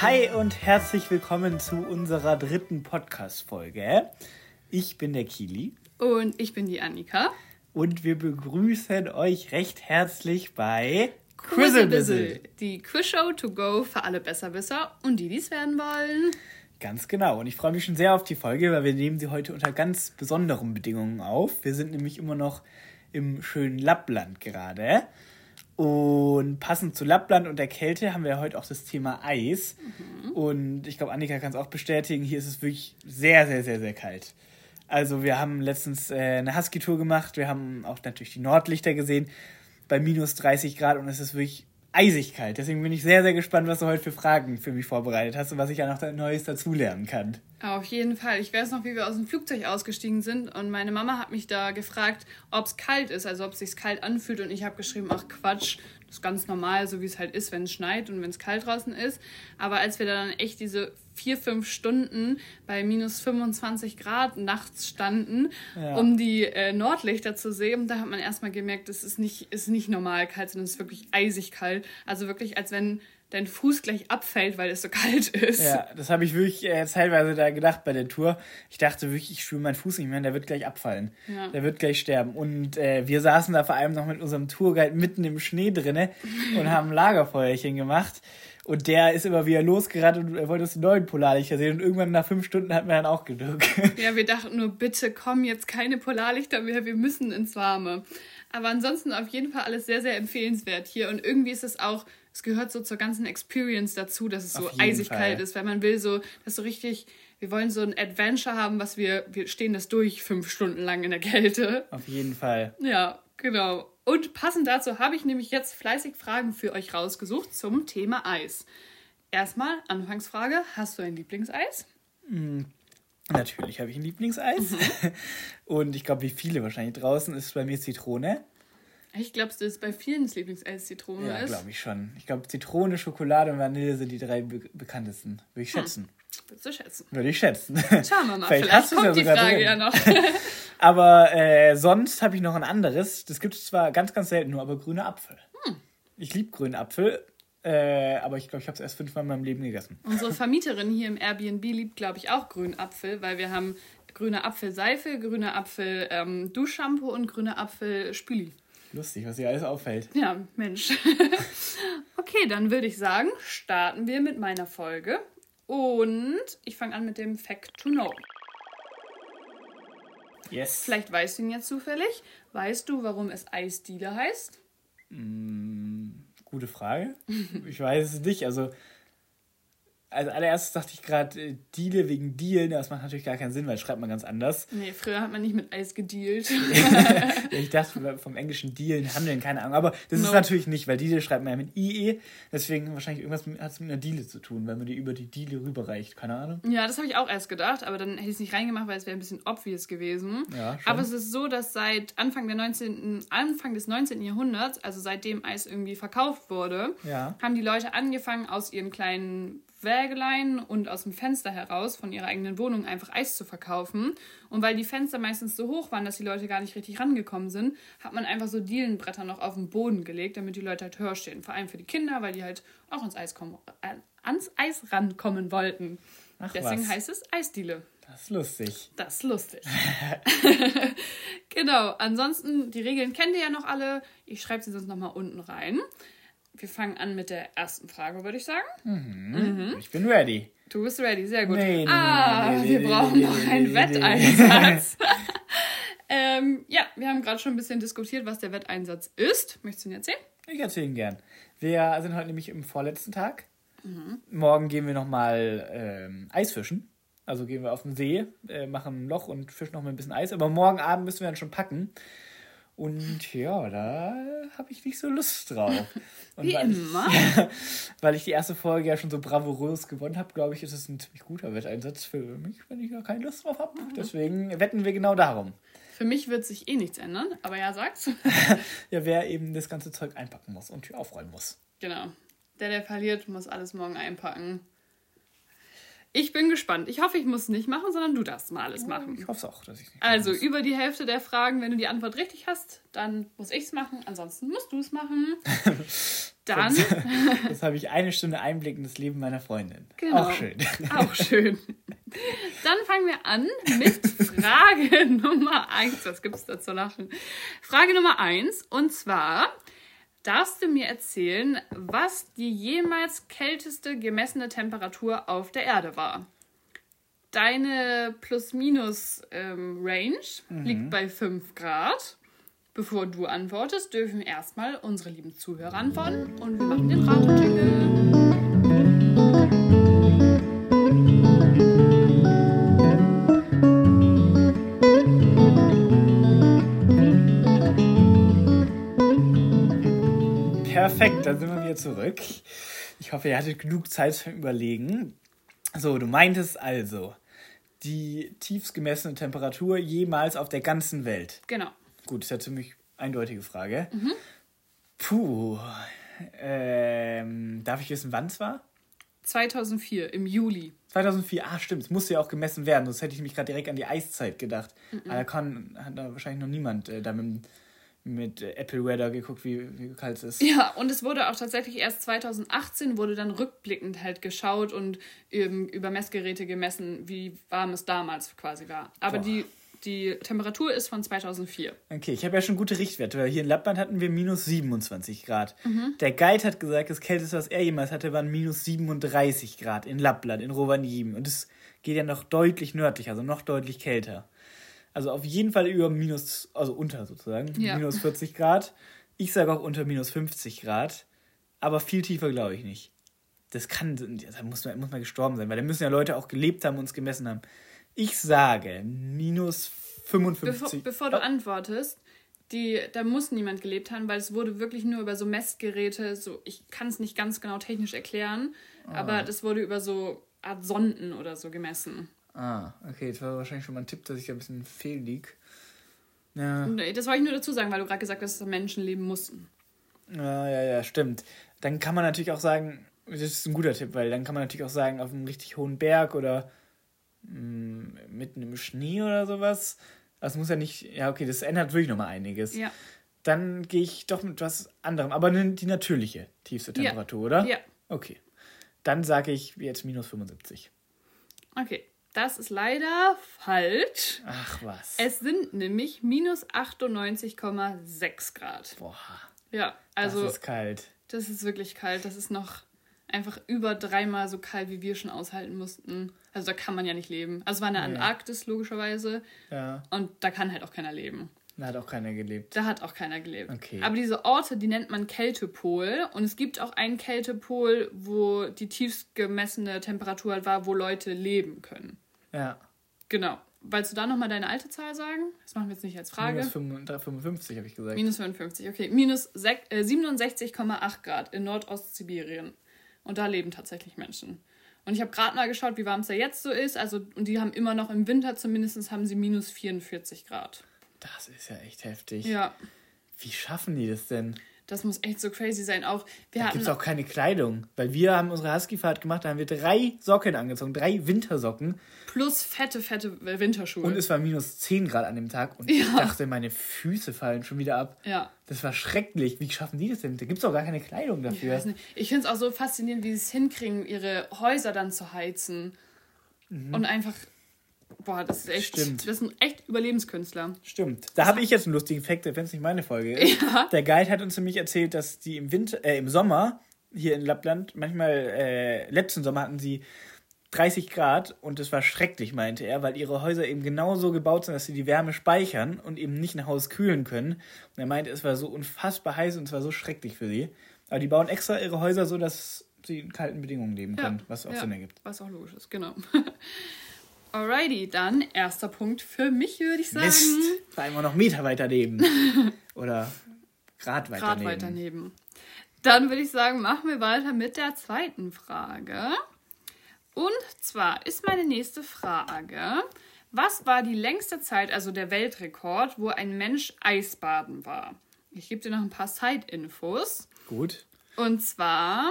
Hi und herzlich willkommen zu unserer dritten Podcast-Folge. Ich bin der Kili. Und ich bin die Annika. Und wir begrüßen euch recht herzlich bei Quizzlebizzle, die Quizshow to go für alle Besserwisser und die, die es werden wollen. Ganz genau. Und ich freue mich schon sehr auf die Folge, weil wir nehmen sie heute unter ganz besonderen Bedingungen auf. Wir sind nämlich immer noch im schönen Lappland gerade. Und passend zu Lappland und der Kälte haben wir heute auch das Thema Eis. Mhm. Und ich glaube, Annika kann es auch bestätigen, hier ist es wirklich sehr, sehr, sehr, sehr kalt. Also wir haben letztens äh, eine Husky-Tour gemacht, wir haben auch natürlich die Nordlichter gesehen bei minus 30 Grad und es ist wirklich eisig kalt. Deswegen bin ich sehr, sehr gespannt, was du heute für Fragen für mich vorbereitet hast und was ich ja noch Neues dazulernen kann. Auf jeden Fall. Ich weiß noch, wie wir aus dem Flugzeug ausgestiegen sind und meine Mama hat mich da gefragt, ob es kalt ist, also ob es sich kalt anfühlt und ich habe geschrieben, ach Quatsch, das ist ganz normal, so wie es halt ist, wenn es schneit und wenn es kalt draußen ist. Aber als wir dann echt diese vier, fünf Stunden bei minus 25 Grad nachts standen, ja. um die äh, Nordlichter zu sehen, da hat man erstmal gemerkt, es ist nicht, ist nicht normal kalt, sondern es ist wirklich eisig kalt. Also wirklich, als wenn dein Fuß gleich abfällt, weil es so kalt ist. Ja, das habe ich wirklich äh, teilweise da gedacht bei der Tour. Ich dachte wirklich, ich spüre meinen Fuß nicht mehr, der wird gleich abfallen. Ja. Der wird gleich sterben. Und äh, wir saßen da vor allem noch mit unserem Tourguide mitten im Schnee drinne und haben Lagerfeuerchen gemacht. Und der ist immer wieder losgerannt und er wollte uns die neuen Polarlichter sehen. Und irgendwann nach fünf Stunden hat man dann auch genug. Ja, wir dachten nur, bitte komm jetzt keine Polarlichter mehr, wir müssen ins Warme. Aber ansonsten auf jeden Fall alles sehr, sehr empfehlenswert hier. Und irgendwie ist es auch es gehört so zur ganzen Experience dazu, dass es so eisig Fall. kalt ist, weil man will so, dass so richtig, wir wollen so ein Adventure haben, was wir, wir stehen das durch fünf Stunden lang in der Kälte. Auf jeden Fall. Ja, genau. Und passend dazu habe ich nämlich jetzt fleißig Fragen für euch rausgesucht zum Thema Eis. Erstmal, Anfangsfrage, hast du ein Lieblingseis? Mm, natürlich habe ich ein Lieblingseis. Mhm. Und ich glaube, wie viele wahrscheinlich draußen ist bei mir Zitrone. Ich glaube, das ist bei vielen das Lieblingseis Zitrone ja, glaube ich schon. Ich glaube, Zitrone, Schokolade und Vanille sind die drei be bekanntesten. Würde ich hm. schätzen. Hm. Würdest du schätzen? Würde ich schätzen. Schauen wir mal, vielleicht, vielleicht kommt ja die Frage drin. ja noch. aber äh, sonst habe ich noch ein anderes. Das gibt es zwar ganz, ganz selten nur, aber grüner Apfel. Hm. Ich liebe grünen Apfel. Äh, aber ich glaube, ich habe es erst fünfmal in meinem Leben gegessen. Unsere Vermieterin hier im Airbnb liebt, glaube ich, auch grünen Apfel, weil wir haben grüne Apfelseife, grüne Apfel ähm, Duschshampoo und grüne Apfel Spüli. Lustig, was hier alles auffällt. Ja, Mensch. okay, dann würde ich sagen, starten wir mit meiner Folge. Und ich fange an mit dem Fact to Know. Yes. Vielleicht weißt du ihn jetzt zufällig. Weißt du, warum es Eisdiele heißt? Mm, gute Frage. ich weiß es nicht. Also als allererstes dachte ich gerade äh, Deale wegen Dealen, das macht natürlich gar keinen Sinn, weil schreibt man ganz anders. Nee, früher hat man nicht mit Eis gedealt. ich dachte vom englischen Dealen, Handeln, keine Ahnung. Aber das no. ist natürlich nicht, weil Deale schreibt man ja mit IE. Deswegen wahrscheinlich irgendwas hat es mit einer Deale zu tun, weil man die über die Deale rüberreicht. Keine Ahnung. Ja, das habe ich auch erst gedacht, aber dann hätte ich es nicht reingemacht, weil es wäre ein bisschen obvious gewesen. Ja, schon. Aber es ist so, dass seit Anfang, der 19., Anfang des 19. Jahrhunderts, also seitdem Eis irgendwie verkauft wurde, ja. haben die Leute angefangen, aus ihren kleinen Wägelein und aus dem Fenster heraus von ihrer eigenen Wohnung einfach Eis zu verkaufen. Und weil die Fenster meistens so hoch waren, dass die Leute gar nicht richtig rangekommen sind, hat man einfach so Dielenbretter noch auf den Boden gelegt, damit die Leute halt höher stehen. Vor allem für die Kinder, weil die halt auch ans Eis, kommen, äh, ans Eis rankommen wollten. Ach, Deswegen was. heißt es Eisdiele. Das ist lustig. Das ist lustig. genau. Ansonsten, die Regeln kennt ihr ja noch alle. Ich schreibe sie sonst nochmal unten rein wir fangen an mit der ersten Frage, würde ich sagen. Mhm. Mhm. Ich bin ready. Du bist ready, sehr gut. Nee, nee, ah, nee, wir brauchen noch einen Wetteinsatz. ähm, ja, wir haben gerade schon ein bisschen diskutiert, was der Wetteinsatz ist. Möchtest du ihn erzählen? Ich erzähle ihn gern. Wir sind heute nämlich im vorletzten Tag. Mhm. Morgen gehen wir nochmal ähm, Eisfischen. Also gehen wir auf den See, äh, machen ein Loch und fischen noch mal ein bisschen Eis. Aber morgen Abend müssen wir dann schon packen. Und ja, da habe ich nicht so Lust drauf. Und Wie weil immer. Ich, weil ich die erste Folge ja schon so bravourös gewonnen habe, glaube ich, ist es ein ziemlich guter Wetteinsatz für mich, wenn ich gar keine Lust drauf habe. Mhm. Deswegen wetten wir genau darum. Für mich wird sich eh nichts ändern, aber ja, sag's. ja, wer eben das ganze Zeug einpacken muss und aufräumen muss. Genau. Der, der verliert, muss alles morgen einpacken. Ich bin gespannt. Ich hoffe, ich muss es nicht machen, sondern du darfst mal alles machen. Ich hoffe auch, dass ich nicht Also, über die Hälfte der Fragen, wenn du die Antwort richtig hast, dann muss ich es machen. Ansonsten musst du es machen. Dann. das habe ich eine Stunde Einblick in das Leben meiner Freundin. Genau. Auch schön. Auch schön. Dann fangen wir an mit Frage Nummer 1. Was gibt es da zu lachen? Frage Nummer 1. Und zwar darfst du mir erzählen, was die jemals kälteste gemessene Temperatur auf der Erde war. Deine Plus-Minus-Range ähm, mhm. liegt bei 5 Grad. Bevor du antwortest, dürfen erstmal unsere lieben Zuhörer antworten und wir machen den Ratetjingle. Perfekt, dann sind wir wieder zurück. Ich hoffe, ihr hattet genug Zeit zum Überlegen. So, du meintest also, die tiefst gemessene Temperatur jemals auf der ganzen Welt. Genau. Gut, ist ja ziemlich eindeutige Frage. Mhm. Puh. Ähm, darf ich wissen, wann es war? 2004, im Juli. 2004, ah stimmt, es musste ja auch gemessen werden, sonst hätte ich mich gerade direkt an die Eiszeit gedacht. Mhm. Aber da kann, hat da wahrscheinlich noch niemand äh, da mit, äh, Apple Weather geguckt, wie, wie kalt es ist. Ja, und es wurde auch tatsächlich erst 2018 wurde dann rückblickend halt geschaut und ähm, über Messgeräte gemessen, wie warm es damals quasi war. Aber Boah. die die Temperatur ist von 2004. Okay, ich habe ja schon gute Richtwerte, weil hier in Lappland hatten wir minus 27 Grad. Mhm. Der Guide hat gesagt, das Kälteste, was er jemals hatte, waren minus 37 Grad in Lappland, in Rovaniemi. Und es geht ja noch deutlich nördlich, also noch deutlich kälter. Also auf jeden Fall über minus, also unter sozusagen, ja. minus 40 Grad. Ich sage auch unter minus 50 Grad, aber viel tiefer glaube ich nicht. Das kann, da muss man, muss man gestorben sein, weil da müssen ja Leute auch gelebt haben und uns gemessen haben. Ich sage minus 55. Bevor, bevor du antwortest, die, da muss niemand gelebt haben, weil es wurde wirklich nur über so Messgeräte, so ich kann es nicht ganz genau technisch erklären, ah. aber das wurde über so Art Sonden oder so gemessen. Ah, okay, das war wahrscheinlich schon mal ein Tipp, dass ich da ein bisschen fehl lieg. Ja. Das wollte ich nur dazu sagen, weil du gerade gesagt hast, dass Menschen leben mussten. Ja, ja, ja, stimmt. Dann kann man natürlich auch sagen, das ist ein guter Tipp, weil dann kann man natürlich auch sagen, auf einem richtig hohen Berg oder Mm, mitten im Schnee oder sowas. Das muss ja nicht. Ja, okay, das ändert wirklich nochmal einiges. Ja. Dann gehe ich doch mit was anderem. Aber die natürliche tiefste Temperatur, ja. oder? Ja. Okay. Dann sage ich jetzt minus 75. Okay. Das ist leider falsch. Ach was. Es sind nämlich minus 98,6 Grad. Boah. Ja, also. Das ist kalt. Das ist wirklich kalt. Das ist noch einfach über dreimal so kalt, wie wir schon aushalten mussten. Also da kann man ja nicht leben. Also es war eine. Antarktis logischerweise. Ja. Und da kann halt auch keiner leben. Da hat auch keiner gelebt. Da hat auch keiner gelebt. Okay. Aber diese Orte, die nennt man Kältepol. Und es gibt auch einen Kältepol, wo die tiefst gemessene Temperatur halt war, wo Leute leben können. Ja. Genau. Wolltest du da nochmal deine alte Zahl sagen? Das machen wir jetzt nicht als Frage. Minus 55 habe ich gesagt. Minus 55, okay. Minus äh, 67,8 Grad in Nordostsibirien. Und da leben tatsächlich Menschen. Und ich habe gerade mal geschaut, wie warm es da jetzt so ist. Also, und die haben immer noch im Winter zumindest haben sie minus 44 Grad. Das ist ja echt heftig. Ja. Wie schaffen die das denn? Das muss echt so crazy sein. Auch wir da gibt es auch keine Kleidung. Weil wir haben unsere Husky-Fahrt gemacht, da haben wir drei Socken angezogen, drei Wintersocken. Plus fette, fette Winterschuhe. Und es war minus 10 Grad an dem Tag und ja. ich dachte, meine Füße fallen schon wieder ab. Ja. Das war schrecklich. Wie schaffen die das denn? Da gibt es auch gar keine Kleidung dafür. Ich, ich finde es auch so faszinierend, wie sie es hinkriegen, ihre Häuser dann zu heizen. Mhm. Und einfach Boah, das ist echt. Stimmt. Das sind echt Überlebenskünstler. Stimmt. Da habe ich jetzt einen lustigen Fact, wenn es nicht meine Folge ist. Ja. Der Guide hat uns nämlich erzählt, dass die im Winter, äh, im Sommer hier in Lappland, manchmal, äh, letzten Sommer hatten sie 30 Grad und es war schrecklich, meinte er, weil ihre Häuser eben genau so gebaut sind, dass sie die Wärme speichern und eben nicht ein Haus kühlen können. Und er meinte, es war so unfassbar heiß und es war so schrecklich für sie. Aber die bauen extra ihre Häuser so, dass sie in kalten Bedingungen leben ja. können, was auch ja. Sinn ergibt. Was auch logisch ist, genau. Alrighty, dann erster Punkt für mich, würde ich sagen. Mist, allem auch noch Meter weiter neben. Oder Grad weiter Grad neben. weiter neben. Dann würde ich sagen, machen wir weiter mit der zweiten Frage. Und zwar ist meine nächste Frage, was war die längste Zeit, also der Weltrekord, wo ein Mensch Eisbaden war? Ich gebe dir noch ein paar Side-Infos. Gut. Und zwar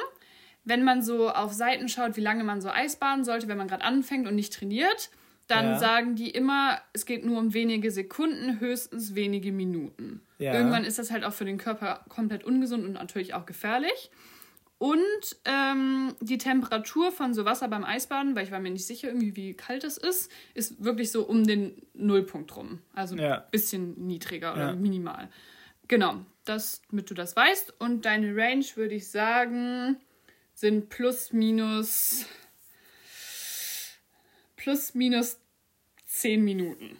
wenn man so auf Seiten schaut, wie lange man so Eisbaden sollte, wenn man gerade anfängt und nicht trainiert, dann ja. sagen die immer, es geht nur um wenige Sekunden, höchstens wenige Minuten. Ja. Irgendwann ist das halt auch für den Körper komplett ungesund und natürlich auch gefährlich. Und ähm, die Temperatur von so Wasser beim Eisbaden, weil ich war mir nicht sicher, irgendwie wie kalt es ist, ist wirklich so um den Nullpunkt rum. Also ein ja. bisschen niedriger oder minimal. Genau, das, damit du das weißt. Und deine Range würde ich sagen, sind plus minus plus minus 10 Minuten.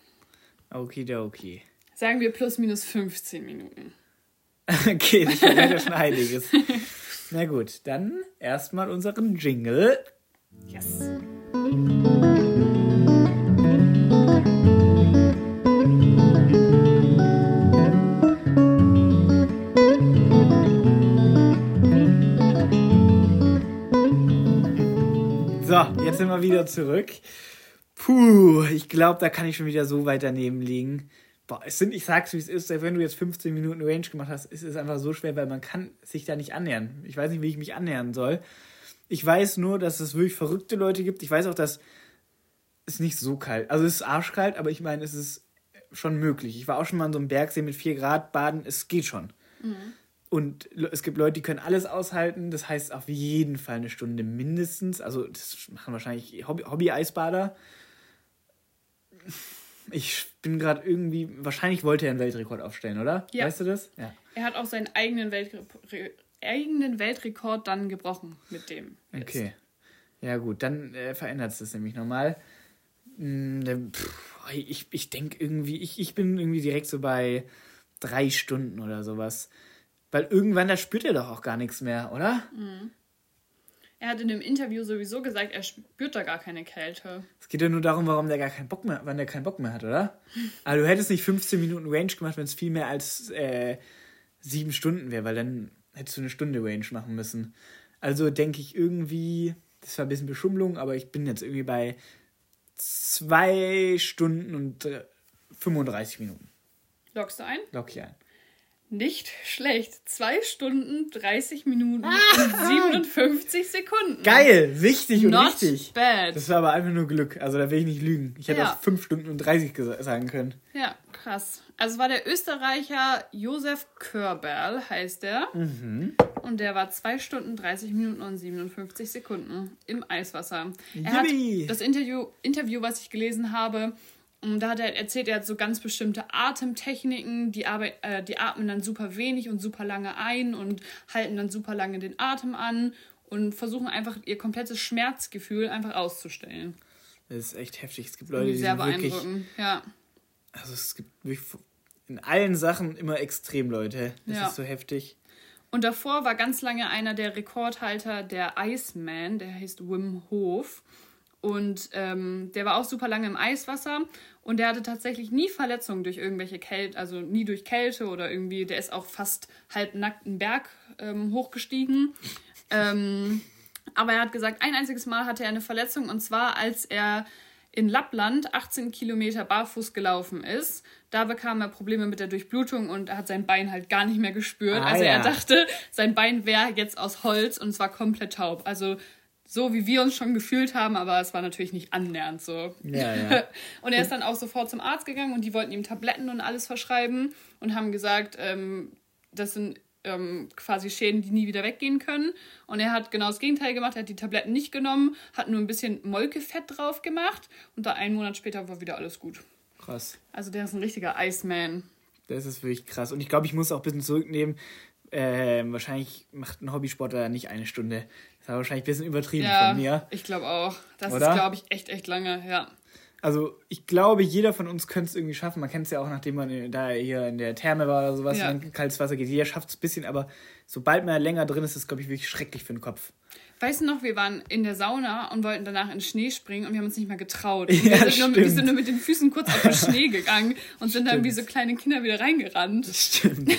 Okidoki. Sagen wir plus minus 15 Minuten. okay, das wäre ja schon einiges. Na gut, dann erstmal unseren Jingle. Yes. So, jetzt sind wir wieder zurück. Puh, ich glaube, da kann ich schon wieder so weit daneben liegen. Boah, es sind, ich sag's wie es ist, wenn du jetzt 15 Minuten Range gemacht hast, ist es einfach so schwer, weil man kann sich da nicht annähern. Ich weiß nicht, wie ich mich annähern soll. Ich weiß nur, dass es wirklich verrückte Leute gibt. Ich weiß auch, dass es nicht so kalt, also es ist arschkalt, aber ich meine, es ist schon möglich. Ich war auch schon mal in so einem Bergsee mit 4 Grad baden, es geht schon. Mhm. Und es gibt Leute, die können alles aushalten. Das heißt auf jeden Fall eine Stunde mindestens. Also das machen wahrscheinlich Hobby-Eisbader. Ich bin gerade irgendwie, wahrscheinlich wollte er einen Weltrekord aufstellen, oder? Ja. Weißt du das? Ja. Er hat auch seinen eigenen, Weltre eigenen Weltrekord dann gebrochen mit dem. Jetzt. Okay. Ja, gut, dann äh, verändert es das nämlich nochmal. Hm, ich ich denke irgendwie, ich, ich bin irgendwie direkt so bei drei Stunden oder sowas. Weil irgendwann, da spürt er doch auch gar nichts mehr, oder? Mhm. Er hat in dem Interview sowieso gesagt, er spürt da gar keine Kälte. Es geht ja nur darum, warum der gar keinen Bock mehr, wann der keinen Bock mehr hat, oder? Aber du hättest nicht 15 Minuten Range gemacht, wenn es viel mehr als äh, sieben Stunden wäre, weil dann hättest du eine Stunde Range machen müssen. Also denke ich irgendwie, das war ein bisschen Beschummelung, aber ich bin jetzt irgendwie bei zwei Stunden und 35 Minuten. Lockst du ein? Lock ich ein. Nicht schlecht. Zwei Stunden, 30 Minuten ah! und 57 Sekunden. Geil, wichtig und Not richtig. Bad. Das war aber einfach nur Glück. Also da will ich nicht lügen. Ich hätte ja. auch 5 Stunden und 30 sagen können. Ja, krass. Also es war der Österreicher Josef Körberl, heißt der. Mhm. Und der war 2 Stunden, 30 Minuten und 57 Sekunden im Eiswasser. Er hat das Interview, Interview, was ich gelesen habe, und da hat er erzählt, er hat so ganz bestimmte Atemtechniken, die, arbeit, äh, die atmen dann super wenig und super lange ein und halten dann super lange den Atem an und versuchen einfach ihr komplettes Schmerzgefühl einfach auszustellen. Das ist echt heftig. Es gibt Leute, die sehr sind wirklich, ja. Also es gibt in allen Sachen immer Extremleute. Das ja. ist so heftig. Und davor war ganz lange einer der Rekordhalter der Iceman, der heißt Wim Hof. Und ähm, der war auch super lange im Eiswasser und der hatte tatsächlich nie Verletzungen durch irgendwelche Kälte, also nie durch Kälte oder irgendwie, der ist auch fast halbnackt einen Berg ähm, hochgestiegen. Ähm, aber er hat gesagt, ein einziges Mal hatte er eine Verletzung und zwar, als er in Lappland 18 Kilometer barfuß gelaufen ist. Da bekam er Probleme mit der Durchblutung und er hat sein Bein halt gar nicht mehr gespürt. Ah, also er ja. dachte, sein Bein wäre jetzt aus Holz und zwar komplett taub. Also so, wie wir uns schon gefühlt haben, aber es war natürlich nicht annähernd so. Ja, ja. und er ist dann auch sofort zum Arzt gegangen und die wollten ihm Tabletten und alles verschreiben und haben gesagt, ähm, das sind ähm, quasi Schäden, die nie wieder weggehen können. Und er hat genau das Gegenteil gemacht. Er hat die Tabletten nicht genommen, hat nur ein bisschen Molkefett drauf gemacht und da einen Monat später war wieder alles gut. Krass. Also der ist ein richtiger Iceman. Das ist wirklich krass. Und ich glaube, ich muss auch ein bisschen zurücknehmen. Äh, wahrscheinlich macht ein Hobbysportler nicht eine Stunde. Das war wahrscheinlich ein bisschen übertrieben ja, von mir. Ich glaube auch. Das Oder? ist, glaube ich, echt, echt lange, ja. Also ich glaube, jeder von uns könnte es irgendwie schaffen. Man kennt es ja auch, nachdem man da hier in der Therme war oder sowas, ja. wenn kaltes Wasser geht. Jeder schafft es ein bisschen, aber sobald man länger drin ist, ist es, glaube ich, wirklich schrecklich für den Kopf. Weißt du noch, wir waren in der Sauna und wollten danach in Schnee springen und wir haben uns nicht mehr getraut. Ja, wir, sind nur, wir, sind nur, mit den Füßen kurz auf den Schnee gegangen und sind dann wie so kleine Kinder wieder reingerannt. Stimmt.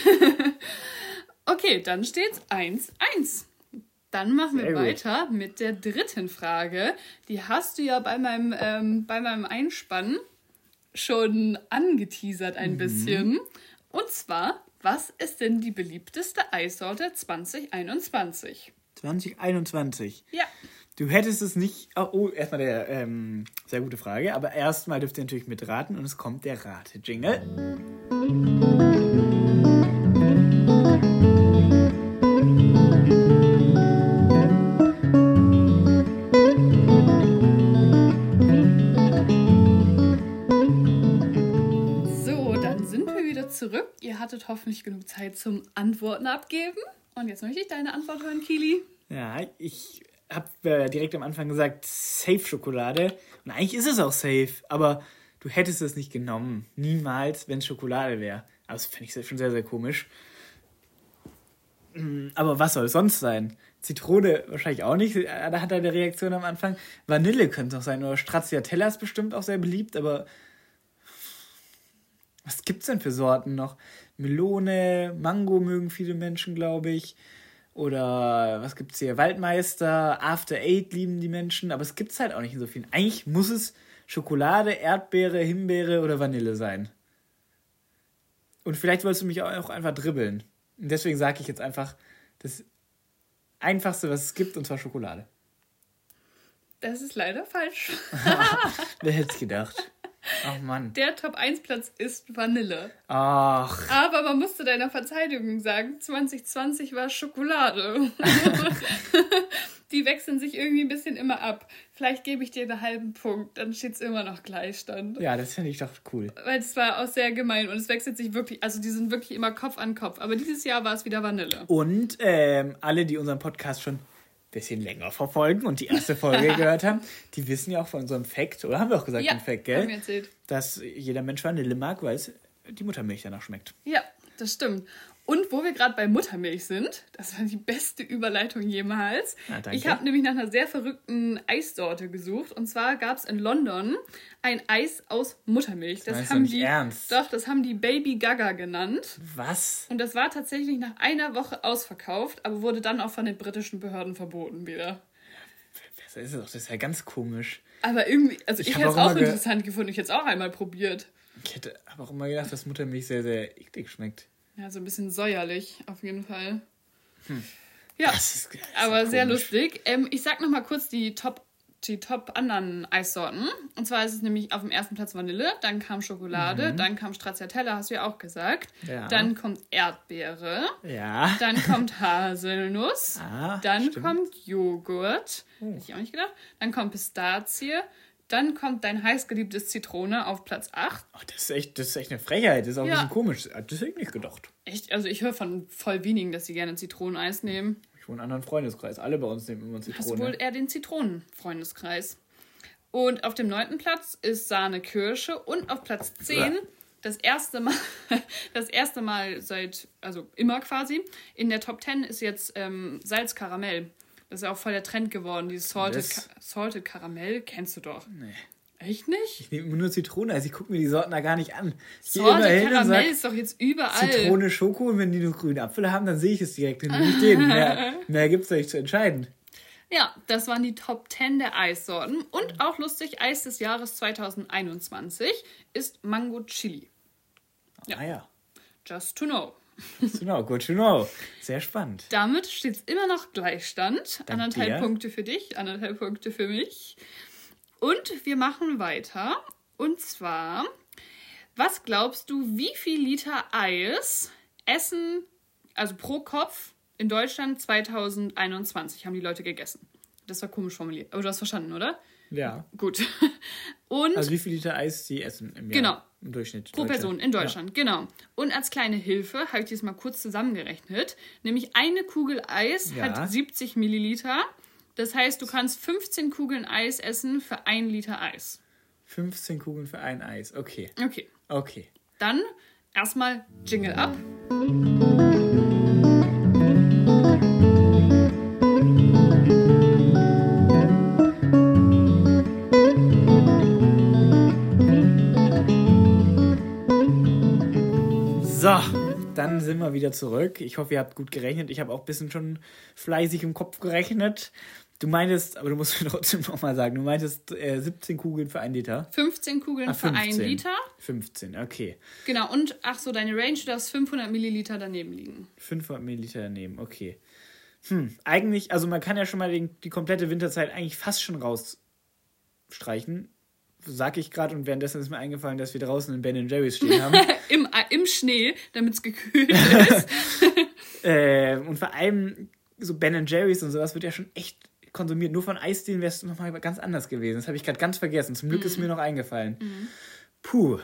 okay, dann steht's 1-1. Dann machen Sehr wir weiter gut. mit der dritten Frage. Die hast du ja bei meinem, ähm, bei meinem Einspann schon angeteasert ein mhm. bisschen. Und zwar, was ist denn die beliebteste Eissorte 2021? 2021. Ja. Du hättest es nicht. Oh, oh erstmal der ähm, sehr gute Frage. Aber erstmal dürft ihr natürlich mitraten und es kommt der Rate-Jingle. Hattet hoffentlich genug Zeit zum Antworten abgeben. Und jetzt möchte ich deine Antwort hören, Kili. Ja, ich habe äh, direkt am Anfang gesagt, safe Schokolade. Und eigentlich ist es auch safe, aber du hättest es nicht genommen. Niemals, wenn es Schokolade wäre. Aber das fände ich schon sehr, sehr komisch. Mm, aber was soll es sonst sein? Zitrone wahrscheinlich auch nicht. Äh, da hat er eine Reaktion am Anfang. Vanille könnte es auch sein. Oder Stracciatella ist bestimmt auch sehr beliebt, aber was gibt's denn für Sorten noch? Melone, Mango mögen viele Menschen, glaube ich. Oder was gibt's hier? Waldmeister, After Eight lieben die Menschen, aber es gibt's halt auch nicht in so vielen. Eigentlich muss es Schokolade, Erdbeere, Himbeere oder Vanille sein. Und vielleicht wolltest du mich auch einfach dribbeln. Und deswegen sage ich jetzt einfach das Einfachste, was es gibt, und zwar Schokolade. Das ist leider falsch. Wer hätte es gedacht? Ach Mann. Der Top 1 Platz ist Vanille. Ach. Aber man musste deiner Verteidigung sagen, 2020 war Schokolade. Die wechseln sich irgendwie ein bisschen immer ab. Vielleicht gebe ich dir einen halben Punkt, dann steht es immer noch Gleichstand. Ja, das finde ich doch cool. Weil es war auch sehr gemein und es wechselt sich wirklich, also die sind wirklich immer Kopf an Kopf. Aber dieses Jahr war es wieder Vanille. Und ähm, alle, die unseren Podcast schon bisschen länger verfolgen und die erste Folge gehört haben, die wissen ja auch von unserem Fact, oder haben wir auch gesagt, ja, den Fact, gell? Haben wir erzählt. Dass jeder Mensch Vanille mag, weil es die Muttermilch danach schmeckt. Ja, das stimmt. Und wo wir gerade bei Muttermilch sind, das war die beste Überleitung jemals. Na, ich habe nämlich nach einer sehr verrückten Eissorte gesucht. Und zwar gab es in London ein Eis aus Muttermilch. Das, das haben die. Ernst? Doch, das haben die Baby Gaga genannt. Was? Und das war tatsächlich nach einer Woche ausverkauft, aber wurde dann auch von den britischen Behörden verboten wieder. Das ist, das ist ja ganz komisch. Aber irgendwie, also ich, ich hätte es auch interessant gefunden. Ich hätte es auch einmal probiert. Ich hätte aber auch immer gedacht, dass Muttermilch sehr, sehr eklig schmeckt. Ja, so ein bisschen säuerlich, auf jeden Fall. Hm. Ja, das ist, das ist aber sehr lustig. Ähm, ich sag noch mal kurz die Top, die Top anderen Eissorten. Und zwar ist es nämlich auf dem ersten Platz Vanille, dann kam Schokolade, mhm. dann kam Stracciatella, hast du ja auch gesagt. Ja. Dann kommt Erdbeere. Ja. Dann kommt Haselnuss. Ah, dann stimmt. kommt Joghurt. Oh. Hätte ich auch nicht gedacht. Dann kommt Pistazie. Dann kommt dein heißgeliebtes Zitrone auf Platz 8. Ach, das ist echt, das ist echt eine Frechheit. Das ist auch ja. ein bisschen komisch. Das hätte ich nicht gedacht. Echt? Also ich höre von voll wenigen, dass sie gerne Zitroneneis nehmen. Ich wohne in einem anderen Freundeskreis. Alle bei uns nehmen immer Zitrone. Hast wohl eher den Zitronenfreundeskreis. Und auf dem neunten Platz ist Sahne Kirsche und auf Platz 10 ja. das erste Mal, das erste Mal seit, also immer quasi, in der Top 10 ist jetzt ähm, Salz Karamell. Das ist ja auch voll der Trend geworden, dieses Salted, Ka Salted Karamell. Kennst du doch. Nee. Echt nicht? Ich nehme nur Zitrone, also ich gucke mir die Sorten da gar nicht an. Ich Salted Karamell sag, ist doch jetzt überall. Zitrone, Schoko und wenn die nur grünen Apfel haben, dann sehe ich es direkt. Nehme ich den. Mehr, mehr gibt es nicht zu entscheiden. Ja, das waren die Top 10 der Eissorten. Und auch lustig, Eis des Jahres 2021 ist Mango Chili. Ja. Ah ja. Just to know. Know, good to know. Sehr spannend. Damit steht es immer noch Gleichstand. Dank anderthalb dir. Punkte für dich, anderthalb Punkte für mich. Und wir machen weiter. Und zwar, was glaubst du, wie viel Liter Eis essen, also pro Kopf in Deutschland 2021 haben die Leute gegessen? Das war komisch formuliert. Aber du hast verstanden, oder? Ja. Gut. Und also wie viel Liter Eis sie essen im Jahr? Genau. Im Durchschnitt. Pro Person in Deutschland, ja. genau. Und als kleine Hilfe habe ich das mal kurz zusammengerechnet. Nämlich eine Kugel Eis ja. hat 70 Milliliter. Das heißt, du kannst 15 Kugeln Eis essen für ein Liter Eis. 15 Kugeln für ein Eis, okay. Okay. Okay. Dann erstmal Jingle ab. Dann sind wir wieder zurück. Ich hoffe, ihr habt gut gerechnet. Ich habe auch ein bisschen schon fleißig im Kopf gerechnet. Du meintest, aber du musst mir trotzdem nochmal sagen, du meintest äh, 17 Kugeln für ein Liter. 15 Kugeln ah, 15. für ein Liter. 15, okay. Genau, und ach so, deine Range, du darfst 500 Milliliter daneben liegen. 500 Milliliter daneben, okay. Hm, eigentlich, also man kann ja schon mal den, die komplette Winterzeit eigentlich fast schon rausstreichen. Sag ich gerade und währenddessen ist mir eingefallen, dass wir draußen in Ben Jerry's stehen haben. Im, äh, Im Schnee, damit es gekühlt ist. äh, und vor allem so Ben Jerry's und sowas wird ja schon echt konsumiert. Nur von Eisdielen wäre es nochmal ganz anders gewesen. Das habe ich gerade ganz vergessen. Zum Glück mm. ist mhm. mir noch eingefallen. Mm. Puh,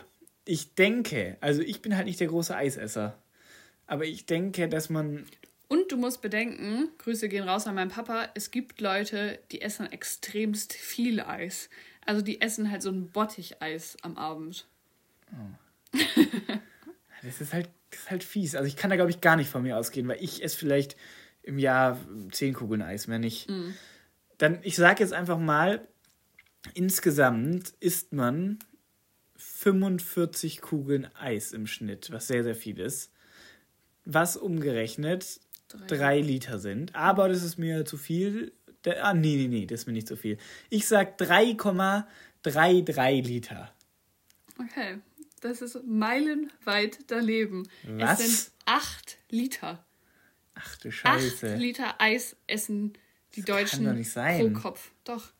ich denke, also ich bin halt nicht der große Eisesser. Aber ich denke, dass man. Und du musst bedenken, Grüße gehen raus an meinen Papa, es gibt Leute, die essen extremst viel Eis. Also die essen halt so ein Botticheis am Abend. Oh. das, ist halt, das ist halt fies. Also ich kann da, glaube ich, gar nicht von mir ausgehen, weil ich esse vielleicht im Jahr zehn Kugeln Eis, mehr nicht. Mm. Dann, ich sage jetzt einfach mal, insgesamt isst man 45 Kugeln Eis im Schnitt, was sehr, sehr viel ist. Was umgerechnet drei, drei Liter sind. Aber das ist mir zu viel. Ah, nee, nee, nee, das ist mir nicht zu viel. Ich sag 3,33 Liter. Okay, das ist meilenweit daneben. Was? Es sind 8 Liter. Ach du Scheiße. 8 Liter Eis essen die das Deutschen kann doch nicht sein. pro Kopf. Doch.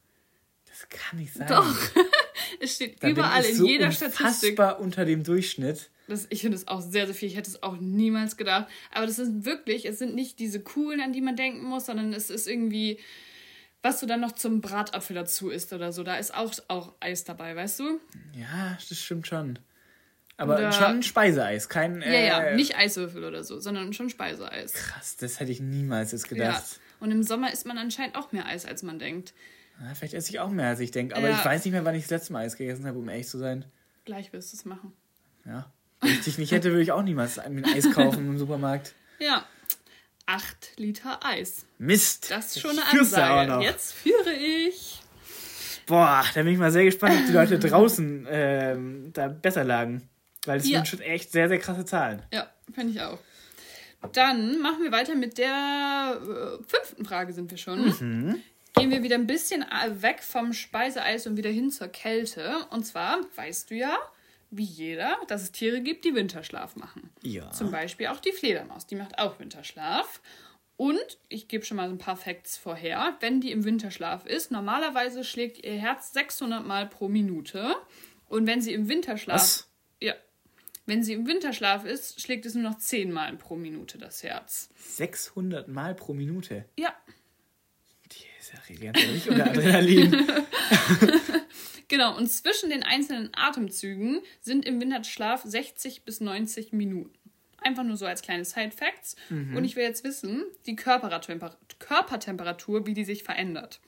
Das kann nicht sein. Doch. es steht da überall in so jeder Statistik. unter dem Durchschnitt. Das, ich finde es auch sehr, sehr viel. Ich hätte es auch niemals gedacht. Aber das ist wirklich, es sind nicht diese coolen, an die man denken muss, sondern es ist irgendwie, was du dann noch zum Bratapfel dazu isst oder so. Da ist auch, auch Eis dabei, weißt du? Ja, das stimmt schon. Aber oder, schon Speiseeis, kein. Äh, ja, ja, nicht Eiswürfel oder so, sondern schon Speiseeis. Krass, das hätte ich niemals jetzt gedacht. Ja. Und im Sommer isst man anscheinend auch mehr Eis, als man denkt. Ja, vielleicht esse ich auch mehr, als ich denke. Aber ja. ich weiß nicht mehr, wann ich das letzte Mal Eis gegessen habe, um ehrlich zu sein. Gleich wirst du es machen. Ja. Wenn ich dich nicht hätte, würde ich auch niemals ein Eis kaufen im Supermarkt. Ja. Acht Liter Eis. Mist. Das ist schon eine Ansage. Jetzt führe ich. Boah, da bin ich mal sehr gespannt, ob die Leute draußen ähm, da besser lagen. Weil es ja. sind schon echt sehr, sehr krasse Zahlen. Ja, finde ich auch. Dann machen wir weiter mit der äh, fünften Frage sind wir schon. Mhm. Gehen wir wieder ein bisschen äh, weg vom Speiseeis und wieder hin zur Kälte. Und zwar weißt du ja, wie jeder, dass es Tiere gibt, die Winterschlaf machen. Ja. Zum Beispiel auch die Fledermaus, die macht auch Winterschlaf. Und ich gebe schon mal ein paar Facts vorher. Wenn die im Winterschlaf ist, normalerweise schlägt ihr Herz 600 Mal pro Minute. Und wenn sie im Winterschlaf. Was? Ja. Wenn sie im Winterschlaf ist, schlägt es nur noch 10 Mal pro Minute das Herz. 600 Mal pro Minute? Ja. Die ist ja richtig unter Adrenalin. Genau, und zwischen den einzelnen Atemzügen sind im Winterschlaf 60 bis 90 Minuten. Einfach nur so als kleine Side-Facts. Mhm. Und ich will jetzt wissen, die Körpertemperatur, wie die sich verändert.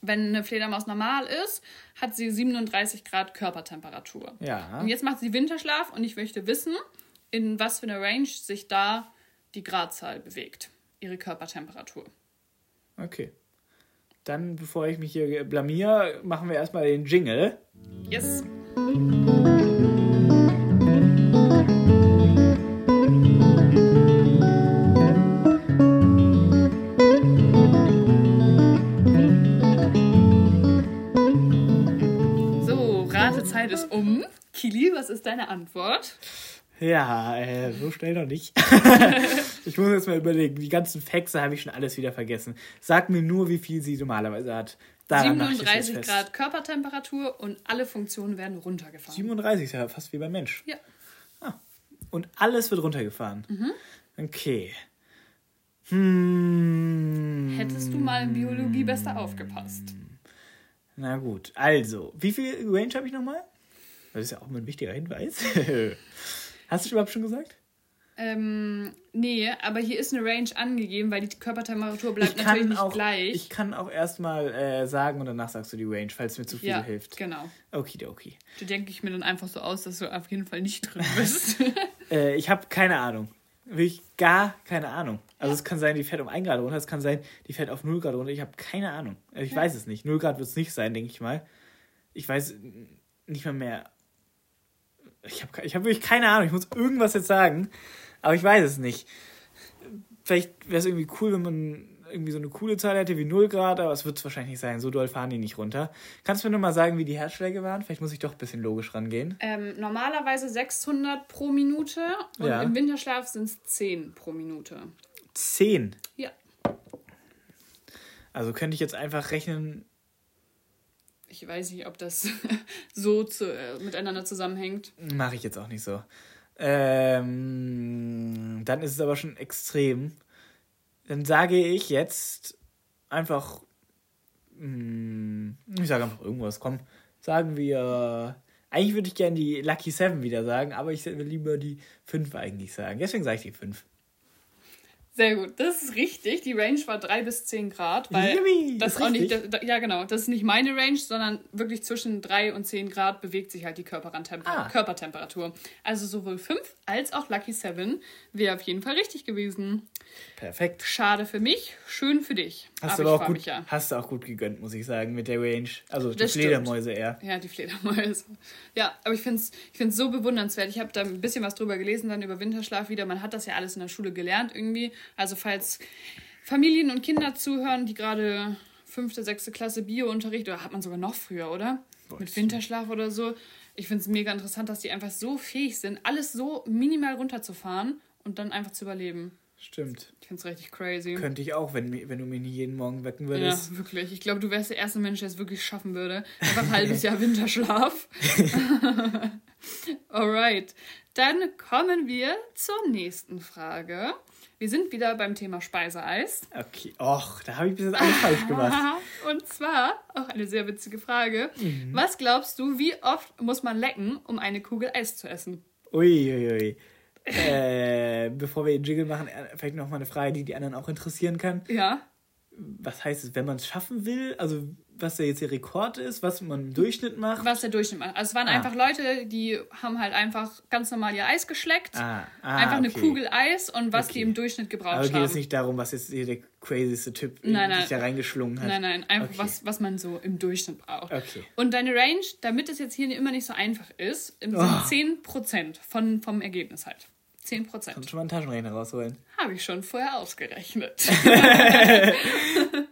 Wenn eine Fledermaus normal ist, hat sie 37 Grad Körpertemperatur. Ja. Und jetzt macht sie Winterschlaf und ich möchte wissen, in was für einer Range sich da die Gradzahl bewegt. Ihre Körpertemperatur. Okay. Dann, bevor ich mich hier blamier, machen wir erstmal den Jingle. Yes. So, Ratezeit ist um. Kili, was ist deine Antwort? Ja, äh, so schnell noch nicht. ich muss jetzt mal überlegen, die ganzen Faxe habe ich schon alles wieder vergessen. Sag mir nur, wie viel sie normalerweise hat. Daran 37 Grad Körpertemperatur und alle Funktionen werden runtergefahren. 37 ist ja fast wie beim Mensch. Ja. Ah. Und alles wird runtergefahren. Mhm. Okay. Hm. Hättest du mal in Biologie besser aufgepasst. Na gut, also, wie viel Range habe ich nochmal? Das ist ja auch mal ein wichtiger Hinweis. Hast du überhaupt schon gesagt? Ähm, nee, aber hier ist eine Range angegeben, weil die Körpertemperatur bleibt natürlich nicht auch, gleich. Ich kann auch erstmal äh, sagen und danach sagst du die Range, falls mir zu viel ja, hilft. genau. Okay, okay. Da denke ich mir dann einfach so aus, dass du auf jeden Fall nicht drin bist. äh, ich habe keine Ahnung. Wirklich gar keine Ahnung. Also ja. es kann sein, die fährt um 1 Grad runter, es kann sein, die fährt auf 0 Grad runter. Ich habe keine Ahnung. Also ich ja. weiß es nicht. 0 Grad wird es nicht sein, denke ich mal. Ich weiß nicht mal mehr, ich habe ich hab wirklich keine Ahnung. Ich muss irgendwas jetzt sagen. Aber ich weiß es nicht. Vielleicht wäre es irgendwie cool, wenn man irgendwie so eine coole Zahl hätte wie 0 Grad, aber es wird es wahrscheinlich nicht sein. So doll fahren die nicht runter. Kannst du mir nur mal sagen, wie die Herzschläge waren? Vielleicht muss ich doch ein bisschen logisch rangehen. Ähm, normalerweise 600 pro Minute und ja. im Winterschlaf sind es 10 pro Minute. 10? Ja. Also könnte ich jetzt einfach rechnen. Ich weiß nicht, ob das so zu, äh, miteinander zusammenhängt. Mache ich jetzt auch nicht so. Ähm, dann ist es aber schon extrem. Dann sage ich jetzt einfach. Mh, hm, ich sage einfach irgendwas. Komm, sagen wir. Eigentlich würde ich gerne die Lucky Seven wieder sagen, aber ich will lieber die 5 eigentlich sagen. Deswegen sage ich die 5. Sehr gut, das ist richtig. Die Range war 3 bis 10 Grad, weil Yippie, das, das auch nicht, das, ja genau, das ist nicht meine Range, sondern wirklich zwischen 3 und 10 Grad bewegt sich halt die ah. Körpertemperatur. Also sowohl 5 als auch Lucky 7 wäre auf jeden Fall richtig gewesen. Perfekt. Schade für mich, schön für dich. Hast, aber du, aber auch gut, ja. hast du auch gut gegönnt, muss ich sagen, mit der Range. Also die das Fledermäuse stimmt. eher. Ja, die Fledermäuse. Ja, aber ich finde es ich find's so bewundernswert. Ich habe da ein bisschen was drüber gelesen, dann über Winterschlaf wieder. Man hat das ja alles in der Schule gelernt irgendwie. Also falls Familien und Kinder zuhören, die gerade fünfte, sechste Klasse Bio-Unterricht, oder hat man sogar noch früher, oder? Boah, Mit Winterschlaf oder so. Ich finde es mega interessant, dass die einfach so fähig sind, alles so minimal runterzufahren und dann einfach zu überleben. Stimmt. Ich finde es richtig crazy. Könnte ich auch, wenn, wenn du mich nicht jeden Morgen wecken würdest. Ja, wirklich. Ich glaube, du wärst der erste Mensch, der es wirklich schaffen würde. Einfach ein halbes Jahr Winterschlaf. Alright. Dann kommen wir zur nächsten Frage. Wir sind wieder beim Thema Speiseeis. Okay, och, da habe ich bis jetzt alles falsch gemacht. Und zwar, auch eine sehr witzige Frage. Mhm. Was glaubst du, wie oft muss man lecken, um eine Kugel Eis zu essen? Uiuiui. Ui, ui. Äh, bevor wir den Jingle machen, äh, vielleicht noch mal eine Frage, die die anderen auch interessieren kann. Ja. Was heißt es, wenn man es schaffen will? Also, was da jetzt der Rekord ist, was man im Durchschnitt macht? Was der Durchschnitt macht. Also, es waren ah. einfach Leute, die haben halt einfach ganz normal ihr Eis geschleckt. Ah. Ah, einfach eine Kugel Eis und was okay. die im Durchschnitt gebraucht haben. Aber geht es nicht darum, was jetzt hier der crazyste Typ nein, nein. sich da reingeschlungen hat? Nein, nein, einfach okay. was, was man so im Durchschnitt braucht. Okay. Und deine Range, damit es jetzt hier immer nicht so einfach ist, sind oh. 10% von, vom Ergebnis halt. 10 Prozent. Kannst du schon mal einen Taschenrechner rausholen? Habe ich schon vorher ausgerechnet.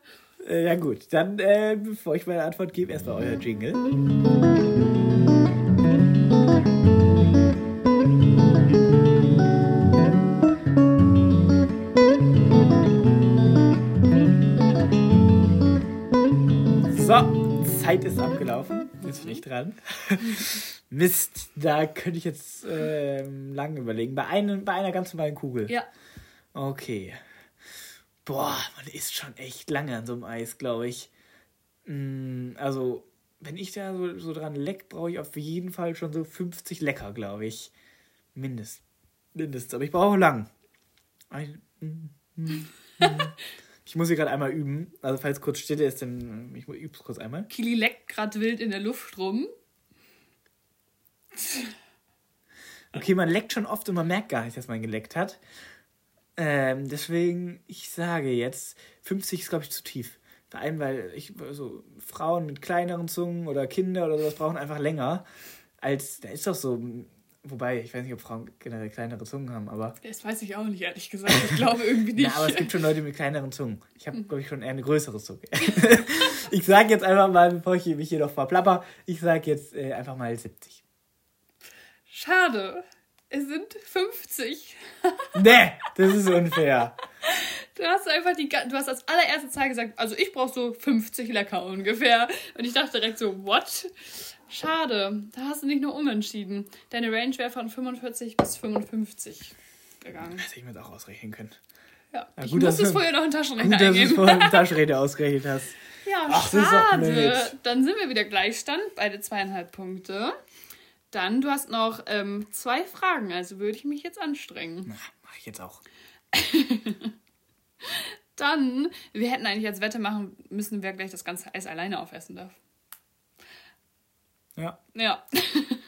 Äh, ja gut, dann äh, bevor ich meine Antwort gebe, erstmal euer Jingle. So, Zeit ist abgelaufen. Jetzt bin ich dran. Mist, da könnte ich jetzt äh, lang überlegen. Bei, einem, bei einer ganz normalen Kugel. Ja. Okay. Boah, man isst schon echt lange an so einem Eis, glaube ich. Mm, also, wenn ich da so, so dran leck, brauche ich auf jeden Fall schon so 50 Lecker, glaube ich. Mindest, mindestens. Aber ich brauche lang. Mm, mm, ich muss hier gerade einmal üben. Also, falls kurz Stille ist, dann ich übe es kurz einmal. Kili leckt gerade wild in der Luft rum. Okay, man leckt schon oft und man merkt gar nicht, dass man geleckt hat. Ähm, deswegen, ich sage jetzt, 50 ist, glaube ich, zu tief. Vor allem, weil ich, so Frauen mit kleineren Zungen oder Kinder oder sowas brauchen einfach länger. Als, da ist doch so, wobei, ich weiß nicht, ob Frauen generell kleinere Zungen haben, aber. Das weiß ich auch nicht, ehrlich gesagt. Ich glaube irgendwie nicht. ja, aber es gibt schon Leute mit kleineren Zungen. Ich habe, glaube ich, schon eher eine größere Zunge. ich sage jetzt einfach mal, bevor ich mich hier noch verplapper, ich sage jetzt äh, einfach mal 70. Schade. Es sind 50. nee, das ist unfair. Du hast einfach die, du hast als allererste Zahl gesagt, also ich brauche so 50 Lecker ungefähr. Und ich dachte direkt so, what? Schade, da hast du nicht nur umentschieden. Deine Range wäre von 45 bis 55 gegangen. Hätte ich mir das auch ausrechnen können. Ja, Na, ich gut, muss es vorher noch in Taschenrechner gut, eingeben. dass du vorher einen Taschenrechner ausgerechnet hast. Ja, Ach, schade. Dann sind wir wieder Gleichstand, beide zweieinhalb Punkte. Dann, du hast noch ähm, zwei Fragen, also würde ich mich jetzt anstrengen. Na, mach ich jetzt auch. Dann, wir hätten eigentlich als Wette machen müssen, wer gleich das ganze Eis alleine aufessen darf. Ja. Ja.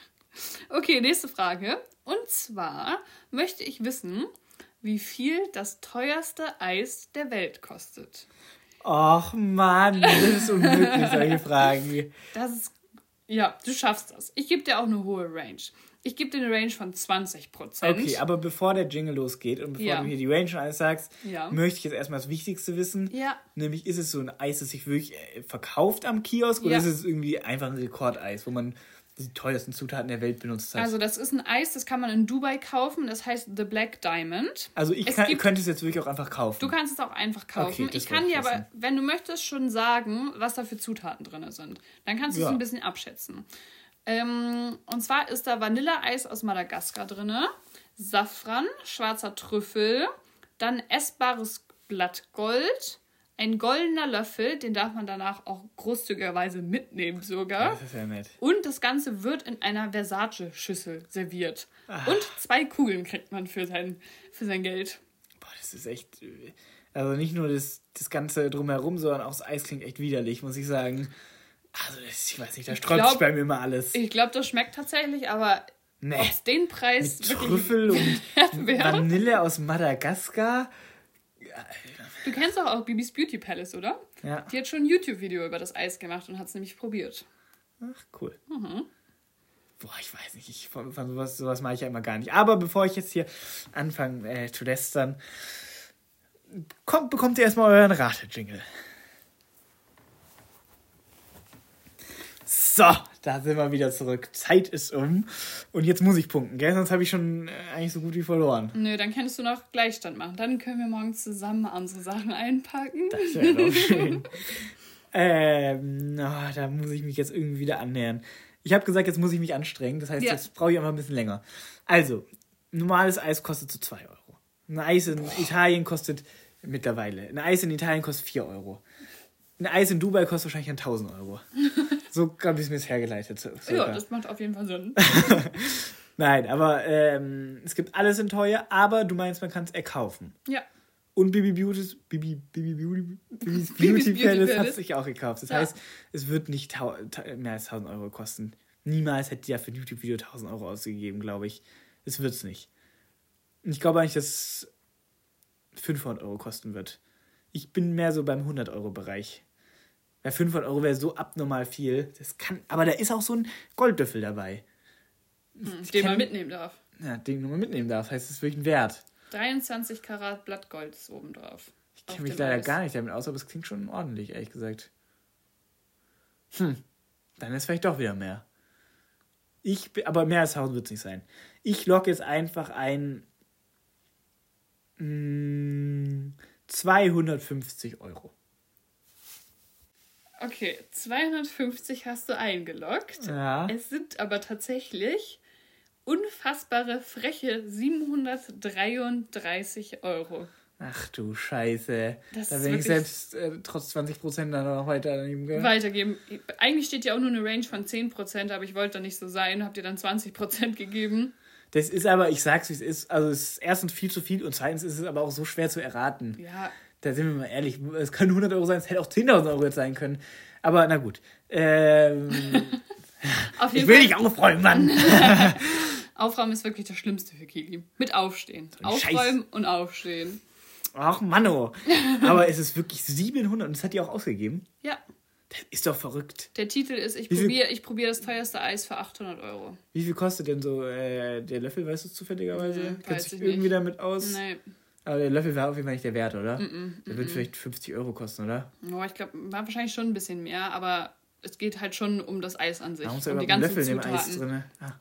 okay, nächste Frage. Und zwar möchte ich wissen, wie viel das teuerste Eis der Welt kostet. Ach Mann, das ist unmöglich, solche Fragen. Das ist ja, du schaffst das. Ich gebe dir auch eine hohe Range. Ich gebe dir eine Range von 20%. Okay, aber bevor der Jingle losgeht und bevor ja. du hier die Range und alles sagst, ja. möchte ich jetzt erstmal das Wichtigste wissen. Ja. Nämlich, ist es so ein Eis, das sich wirklich äh, verkauft am Kiosk oder ist es irgendwie einfach ein Rekordeis, wo man die teuersten Zutaten der Welt benutzt hat. Also das ist ein Eis, das kann man in Dubai kaufen, das heißt The Black Diamond. Also ich kann, gibt, könnte es jetzt wirklich auch einfach kaufen. Du kannst es auch einfach kaufen. Okay, ich kann dir aber, wenn du möchtest, schon sagen, was da für Zutaten drin sind. Dann kannst du ja. es ein bisschen abschätzen. Ähm, und zwar ist da Vanilleeis aus Madagaskar drin, Safran, schwarzer Trüffel, dann essbares Blattgold, ein goldener Löffel, den darf man danach auch großzügigerweise mitnehmen sogar. Das ist ja nett. Und das Ganze wird in einer Versace-Schüssel serviert. Ach. Und zwei Kugeln kriegt man für sein, für sein Geld. Boah, das ist echt. Also nicht nur das, das Ganze drumherum, sondern auch das Eis klingt echt widerlich, muss ich sagen. Also, das, ich weiß nicht, da sträubt sich bei mir immer alles. Ich glaube, das schmeckt tatsächlich, aber nee. ob es den Preis Mit Trüffel und Vanille aus Madagaskar. Du kennst doch auch Bibis Beauty Palace, oder? Ja. Die hat schon ein YouTube-Video über das Eis gemacht und hat es nämlich probiert. Ach, cool. Mhm. Boah, ich weiß nicht, ich, von, von sowas, sowas mache ich ja immer gar nicht. Aber bevor ich jetzt hier anfange äh, zu lästern, kommt, bekommt ihr erstmal euren Rate-Jingle. So, da sind wir wieder zurück. Zeit ist um. Und jetzt muss ich punkten, gell? Sonst habe ich schon äh, eigentlich so gut wie verloren. Nö, dann kannst du noch Gleichstand machen. Dann können wir morgen zusammen unsere Sachen einpacken. Das wäre doch schön. ähm, oh, da muss ich mich jetzt irgendwie wieder annähern. Ich habe gesagt, jetzt muss ich mich anstrengen. Das heißt, ja. jetzt brauche ich einfach ein bisschen länger. Also, normales Eis kostet so 2 Euro. Ein Eis in Boah. Italien kostet mittlerweile. Ein Eis in Italien kostet 4 Euro. Ein Eis in Dubai kostet wahrscheinlich 1000 Euro. So habe ich es mir jetzt hergeleitet. Circa. Ja, das macht auf jeden Fall Sinn. Nein, aber ähm, es gibt alles in teuer, aber du meinst, man kann es erkaufen. Ja. Und Bibi Beauty, Bibi, Bibi Beauty, Bibis Beauty, Beauty Palace hat sich auch gekauft. Das ja. heißt, es wird nicht mehr als 1000 Euro kosten. Niemals hätte die ja für ein YouTube-Video 1000 Euro ausgegeben, glaube ich. Es wird es nicht. Ich glaube eigentlich, dass es 500 Euro kosten wird. Ich bin mehr so beim 100-Euro-Bereich. Ja, 500 Euro wäre so abnormal viel. Das kann, aber da ist auch so ein Golddüffel dabei. Hm, den man mitnehmen darf. Ja, den man mitnehmen darf. Heißt, es ist wirklich ein Wert. 23 Karat Blattgold ist oben drauf. Ich kenne mich leider Eis. gar nicht damit aus, aber es klingt schon ordentlich, ehrlich gesagt. Hm, dann ist vielleicht doch wieder mehr. Ich, aber mehr als 1000 wird es nicht sein. Ich logge jetzt einfach ein mh, hm, 250 Euro. Okay, 250 hast du eingeloggt. Ja. Es sind aber tatsächlich unfassbare freche 733 Euro. Ach du Scheiße. Das da will ich selbst äh, trotz 20% dann noch weitergeben. Gell? Weitergeben. Eigentlich steht ja auch nur eine Range von 10%, aber ich wollte da nicht so sein. Habt ihr dann 20% gegeben? Das ist aber, ich sag's wie es ist, also es ist erstens viel zu viel und zweitens ist es aber auch so schwer zu erraten. Ja, da sind wir mal ehrlich, es können 100 Euro sein, es hätte auch 10.000 Euro jetzt sein können. Aber na gut. Ähm, ich will Fall. dich aufräumen, Mann. aufräumen ist wirklich das Schlimmste für Kili. Mit Aufstehen. So aufräumen Scheiß. und Aufstehen. Ach, Manno. Aber es ist wirklich 700 und das hat die auch ausgegeben? Ja. Das ist doch verrückt. Der Titel ist, ich probiere probier das teuerste Eis für 800 Euro. Wie viel kostet denn so äh, der Löffel, weißt du zufälligerweise? Nee, Kennst du dich irgendwie damit aus? Nee. Aber der Löffel war auf jeden Fall nicht der Wert, oder? Mm -mm, der wird mm vielleicht 50 Euro kosten, oder? Oh, ich glaube, war wahrscheinlich schon ein bisschen mehr, aber es geht halt schon um das Eis an sich. Warum um die ganzen Löffel Zutaten. Eis drin? Ah.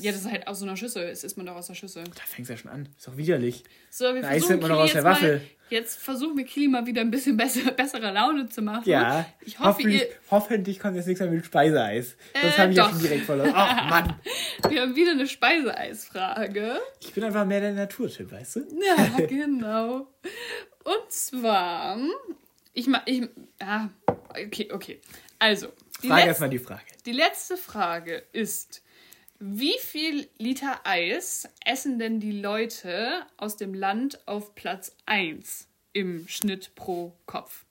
Ja, das ist halt aus so einer Schüssel. Es isst man doch aus der Schüssel. Da fängt es ja schon an. Ist doch widerlich. So, wir Eis nimmt man doch aus der Waffel. Mal, jetzt versuchen wir Kili mal wieder ein bisschen besser, bessere Laune zu machen. Ja. Ich hoffe, hoffentlich, ihr... hoffentlich kommt jetzt nichts mehr mit Speiseeis. Äh, das habe ich doch. ja schon direkt verloren. Ach, Mann. wir haben wieder eine Speiseeisfrage. Ich bin einfach mehr der Naturtyp, weißt du? Ja, genau. Und zwar... Ich mach... Ich, ah, okay, okay. Also... Frage erstmal die Frage. Die letzte Frage ist... Wie viel Liter Eis essen denn die Leute aus dem Land auf Platz 1 im Schnitt pro Kopf?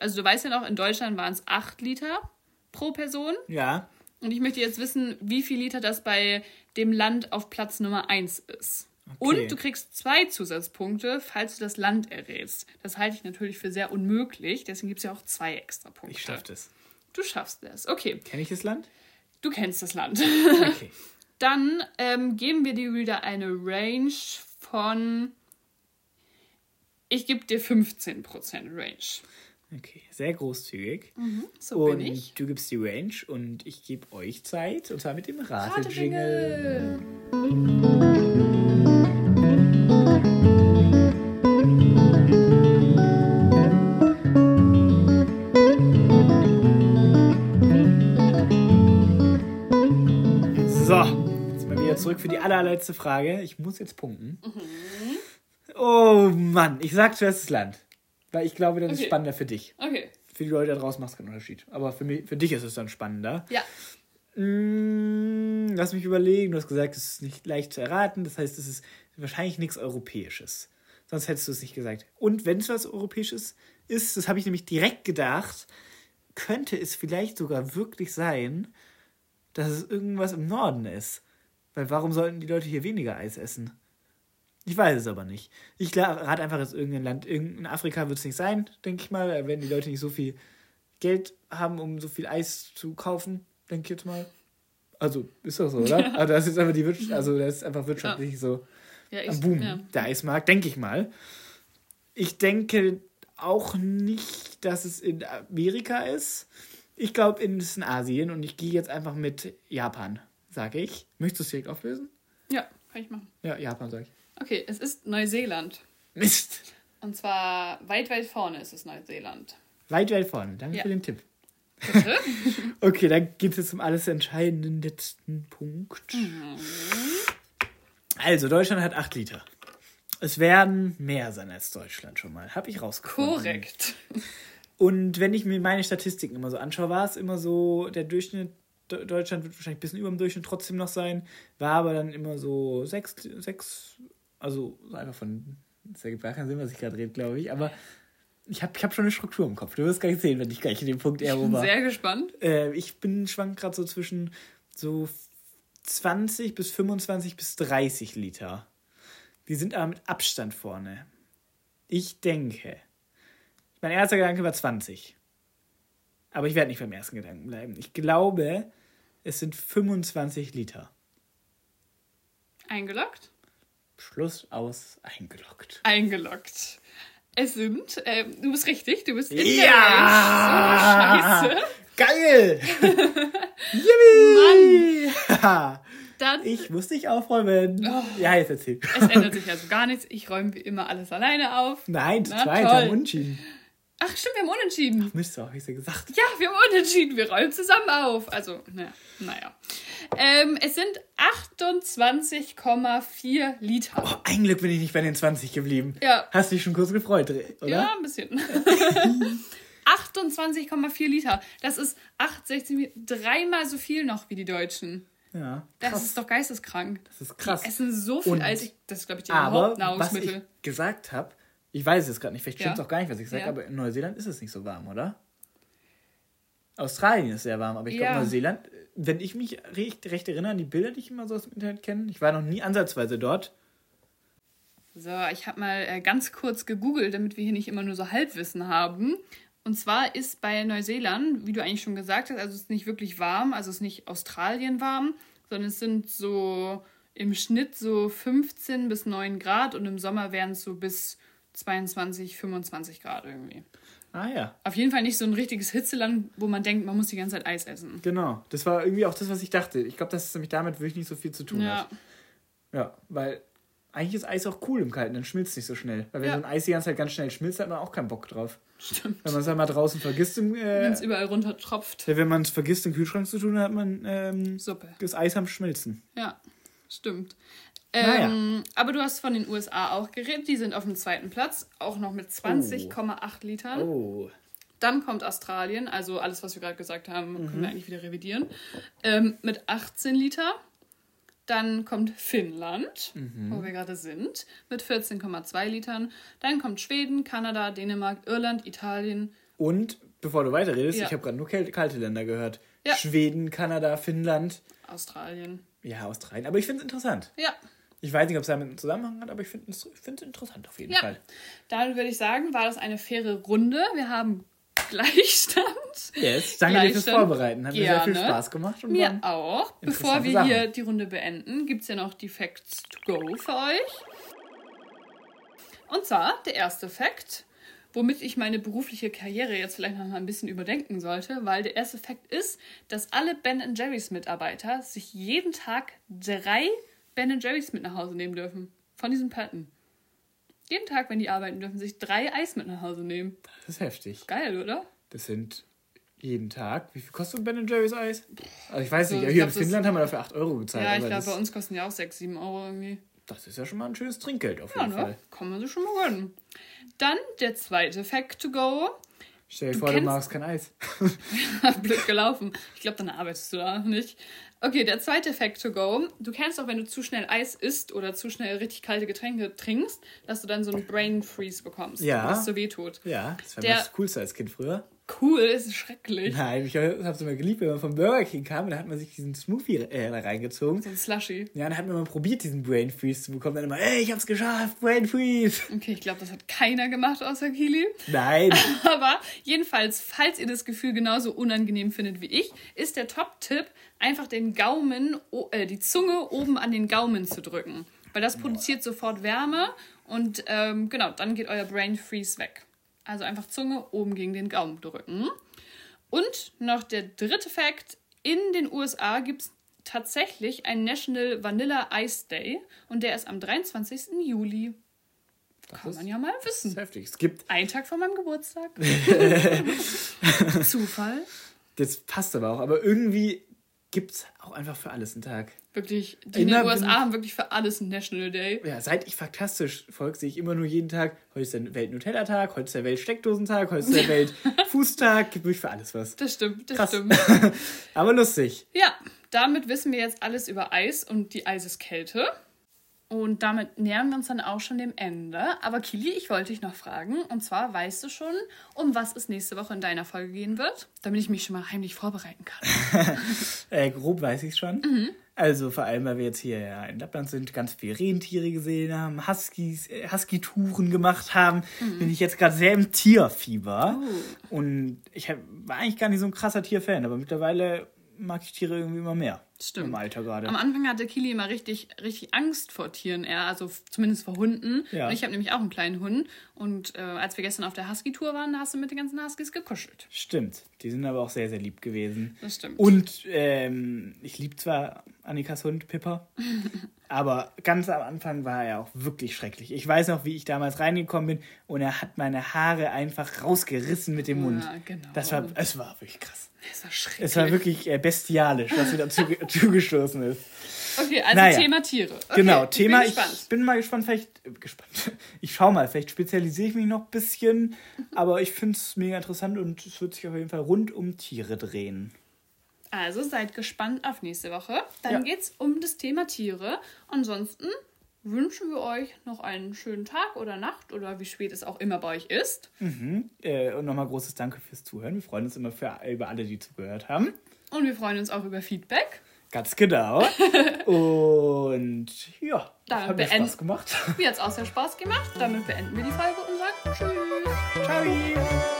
Also du weißt ja noch, in Deutschland waren es 8 Liter pro Person. Ja. Und ich möchte jetzt wissen, wie viel Liter das bei dem Land auf Platz Nummer 1 ist. Okay. Und du kriegst zwei Zusatzpunkte, falls du das Land errätst. Das halte ich natürlich für sehr unmöglich, deswegen gibt es ja auch zwei extra Punkte. Ich schaff das. Du schaffst das, okay. Kenne ich das Land? Du kennst das Land. Okay. Dann ähm, geben wir dir wieder eine Range von. Ich gebe dir 15% Range. Okay, sehr großzügig. Mhm, so und bin ich. du gibst die Range und ich gebe euch Zeit, und zwar mit dem Rate-Jingle. So, zurück für die allerletzte Frage. Ich muss jetzt punkten. Mhm. Oh Mann, ich sag zuerst das Land. Weil ich glaube, das okay. ist spannender für dich. Okay. Für die Leute da draußen macht es keinen Unterschied. Aber für, mich, für dich ist es dann spannender. Ja. Mm, lass mich überlegen. Du hast gesagt, es ist nicht leicht zu erraten. Das heißt, es ist wahrscheinlich nichts Europäisches. Sonst hättest du es nicht gesagt. Und wenn es was Europäisches ist, das habe ich nämlich direkt gedacht, könnte es vielleicht sogar wirklich sein, dass es irgendwas im Norden ist. Weil warum sollten die Leute hier weniger Eis essen? Ich weiß es aber nicht. Ich rate einfach jetzt irgendein Land. In Afrika wird es nicht sein, denke ich mal. Wenn die Leute nicht so viel Geld haben, um so viel Eis zu kaufen, denke ich jetzt mal. Also, ist doch so, oder? Ja. Aber das ist einfach die Wirtschaft, also das ist einfach wirtschaftlich ja. so ja, ich, am Boom, ja. der Eismarkt, denke ich mal. Ich denke auch nicht, dass es in Amerika ist. Ich glaube, es ist in Asien und ich gehe jetzt einfach mit Japan, sage ich. Möchtest du es direkt auflösen? Ja, kann ich machen. Ja, Japan, sage ich. Okay, es ist Neuseeland. Mist. Und zwar weit, weit vorne ist es Neuseeland. Weit, weit vorne. Danke ja. für den Tipp. Bitte? okay, dann geht es zum alles entscheidenden letzten Punkt. Mhm. Also, Deutschland hat 8 Liter. Es werden mehr sein als Deutschland schon mal. Habe ich rausgefunden. Korrekt. Und wenn ich mir meine Statistiken immer so anschaue, war es immer so, der Durchschnitt, Deutschland wird wahrscheinlich ein bisschen über dem Durchschnitt trotzdem noch sein, war aber dann immer so 6, 6 also einfach von. Das ergibt gar keinen Sinn, was ich gerade rede, glaube ich. Aber ich habe ich hab schon eine Struktur im Kopf. Du wirst gleich sehen, wenn ich gleich in dem Punkt eher Ich bin sehr gespannt. Äh, ich bin schwank gerade so zwischen so 20 bis 25 bis 30 Liter. Die sind aber mit Abstand vorne. Ich denke. Mein erster Gedanke war 20. Aber ich werde nicht beim ersten Gedanken bleiben. Ich glaube, es sind 25 Liter. Eingeloggt? Schluss aus eingeloggt. Eingeloggt. Es sind, äh, du bist richtig, du bist in ja! der Oh, scheiße. Geil! Yippie! Mann! Dann, ich muss dich aufräumen. Oh, ja, jetzt erzähl. Es ändert sich also gar nichts. Ich räume wie immer alles alleine auf. Nein, zu zweit, haben unentschieden. Ach, stimmt, wir haben unentschieden. Ach, Mist, hab ich ja gesagt. Ja, wir haben unentschieden. Wir räumen zusammen auf. Also, naja. naja. Ähm, es sind 28,4 Liter. Oh, ein Glück bin ich nicht bei den 20 geblieben. Ja. Hast dich schon kurz gefreut, oder? Ja, ein bisschen. 28,4 Liter. Das ist 8, 16, dreimal so viel noch wie die Deutschen. Ja. Krass. Das ist doch geisteskrank. Das ist krass. Die essen so viel Und, Eis. Das ist, glaube ich, die Hauptnahrungsmittel. Was ich gesagt habe, ich weiß es gerade nicht, vielleicht stimmt es ja. auch gar nicht, was ich sage, ja. aber in Neuseeland ist es nicht so warm, oder? Australien ist sehr warm, aber ich glaube, ja. Neuseeland, wenn ich mich recht, recht erinnere an die Bilder, die ich immer so aus dem Internet kenne, ich war noch nie ansatzweise dort. So, ich habe mal äh, ganz kurz gegoogelt, damit wir hier nicht immer nur so Halbwissen haben. Und zwar ist bei Neuseeland, wie du eigentlich schon gesagt hast, also es ist nicht wirklich warm, also es ist nicht Australien warm, sondern es sind so im Schnitt so 15 bis 9 Grad und im Sommer wären es so bis 22, 25 Grad irgendwie. Ah ja. Auf jeden Fall nicht so ein richtiges Hitzeland, wo man denkt, man muss die ganze Zeit Eis essen. Genau. Das war irgendwie auch das, was ich dachte. Ich glaube, dass es nämlich damit wirklich nicht so viel zu tun ja. hat. Ja, weil eigentlich ist Eis auch cool im Kalten, dann schmilzt es nicht so schnell. Weil wenn ja. so ein Eis die ganze Zeit ganz schnell schmilzt, hat man auch keinen Bock drauf. Stimmt. Wenn man es einmal draußen vergisst im. Äh, wenn es überall runter tropft. Ja, wenn man es vergisst, im Kühlschrank zu tun, hat man ähm, Suppe. das Eis am Schmilzen. Ja, stimmt. Ähm, naja. Aber du hast von den USA auch geredet. Die sind auf dem zweiten Platz, auch noch mit 20,8 oh. Litern. Oh. Dann kommt Australien, also alles, was wir gerade gesagt haben, mhm. können wir eigentlich wieder revidieren, ähm, mit 18 Liter. Dann kommt Finnland, mhm. wo wir gerade sind, mit 14,2 Litern. Dann kommt Schweden, Kanada, Dänemark, Irland, Italien. Und, bevor du weiterredest, ja. ich habe gerade nur kalte Länder gehört. Ja. Schweden, Kanada, Finnland. Australien. Ja, Australien. Aber ich finde es interessant. Ja. Ich weiß nicht, ob es damit einen Zusammenhang hat, aber ich finde es interessant auf jeden ja. Fall. Dann würde ich sagen, war das eine faire Runde. Wir haben Gleichstand. Yes, danke Gleichstand. dir fürs Vorbereiten. Hat Gerne. mir sehr viel Spaß gemacht. Und mir auch. Bevor wir Sachen. hier die Runde beenden, gibt es ja noch die Facts to go für euch. Und zwar der erste Fact. womit ich meine berufliche Karriere jetzt vielleicht noch mal ein bisschen überdenken sollte, weil der erste Fakt ist, dass alle Ben Jerry's Mitarbeiter sich jeden Tag drei Ben Jerry's mit nach Hause nehmen dürfen. Von diesen Patten. Jeden Tag, wenn die arbeiten, dürfen sich drei Eis mit nach Hause nehmen. Das ist heftig. Geil, oder? Das sind jeden Tag. Wie viel kostet Ben Jerry's Eis? Also ich weiß so, nicht, hier in Finnland haben wir dafür 8 Euro gezahlt. Ja, ich glaube, bei uns kosten die auch 6, 7 Euro irgendwie. Das ist ja schon mal ein schönes Trinkgeld auf jeden ja, ne? Fall. Kann man sich schon mal gönnen. Dann der zweite Fact to go. Stell dir vor, du magst kein Eis. Blöd gelaufen. Ich glaube, dann arbeitest du da nicht. Okay, der zweite Fact to go. Du kennst auch, wenn du zu schnell Eis isst oder zu schnell richtig kalte Getränke trinkst, dass du dann so einen Brain Freeze bekommst. Ja. Was so wehtut. Ja, das war der, das Coolste als Kind früher cool, es ist schrecklich. Nein, ich habe es immer geliebt, wenn man vom Burger King kam, da hat man sich diesen Smoothie äh, reingezogen. So ein Slushy. Ja, dann hat man mal probiert, diesen Brain Freeze zu bekommen. Dann immer, ey, ich hab's geschafft, Brain Freeze. Okay, ich glaube, das hat keiner gemacht außer Kili. Nein. Aber jedenfalls, falls ihr das Gefühl genauso unangenehm findet wie ich, ist der Top-Tipp, einfach den Gaumen, äh, die Zunge oben an den Gaumen zu drücken. Weil das produziert sofort Wärme und ähm, genau, dann geht euer Brain Freeze weg. Also einfach Zunge oben gegen den Gaumen drücken. Und noch der dritte Fakt: In den USA gibt es tatsächlich einen National Vanilla Ice Day und der ist am 23. Juli. Das Kann man ja mal wissen. heftig. Es gibt. Einen Tag vor meinem Geburtstag. Zufall. Das passt aber auch. Aber irgendwie gibt es auch einfach für alles einen Tag. Wirklich, die immer in den USA haben wirklich für alles einen National Day. Ja, seit ich faktastisch folge, sehe ich immer nur jeden Tag, heute ist der Welt-Nutella-Tag, heute ist der Welt-Steckdosentag, heute ist der Welt-Fußtag, gibt wirklich für alles was. Das stimmt, das Krass. stimmt. Aber lustig. Ja, damit wissen wir jetzt alles über Eis und die Eiseskälte. Und damit nähern wir uns dann auch schon dem Ende. Aber Kili, ich wollte dich noch fragen. Und zwar weißt du schon, um was es nächste Woche in deiner Folge gehen wird? Damit ich mich schon mal heimlich vorbereiten kann. äh, grob weiß ich es schon. Mhm. Also vor allem, weil wir jetzt hier ja in Lappland sind, ganz viele Rentiere gesehen haben, Huskies, äh, Husky-Touren gemacht haben, mhm. bin ich jetzt gerade sehr im Tierfieber. Oh. Und ich hab, war eigentlich gar nicht so ein krasser Tierfan, aber mittlerweile mag ich Tiere irgendwie immer mehr. Stimmt. Im Alter gerade. Am Anfang hatte Kili immer richtig, richtig Angst vor Tieren, eher, also zumindest vor Hunden. Ja. Und ich habe nämlich auch einen kleinen Hund. Und äh, als wir gestern auf der Husky-Tour waren, da hast du mit den ganzen Huskies gekuschelt. Stimmt. Die sind aber auch sehr, sehr lieb gewesen. Das stimmt. Und ähm, ich liebe zwar Annikas Hund, Pippa, aber ganz am Anfang war er auch wirklich schrecklich. Ich weiß noch, wie ich damals reingekommen bin und er hat meine Haare einfach rausgerissen mit dem Mund. Ja, genau. Das war, es war wirklich krass. Es war schrecklich. Es war wirklich äh, bestialisch, was mir dazu zugestoßen ist. Okay, also naja. Thema Tiere. Okay, genau, Thema. Ich bin, ich bin mal gespannt, vielleicht. Äh, gespannt. Ich schau mal, vielleicht spezialisiere ich mich noch ein bisschen. aber ich finde es mega interessant und es wird sich auf jeden Fall rund um Tiere drehen. Also seid gespannt auf nächste Woche. Dann ja. es um das Thema Tiere. Ansonsten wünschen wir euch noch einen schönen Tag oder Nacht oder wie spät es auch immer bei euch ist. Mhm. Äh, und nochmal großes Danke fürs Zuhören. Wir freuen uns immer für, über alle, die zugehört haben. Und wir freuen uns auch über Feedback. Ganz genau. und ja, das hat mir Spaß gemacht. Mir hat es auch sehr Spaß gemacht. Damit beenden wir die Folge und sagen Tschüss. Ciao.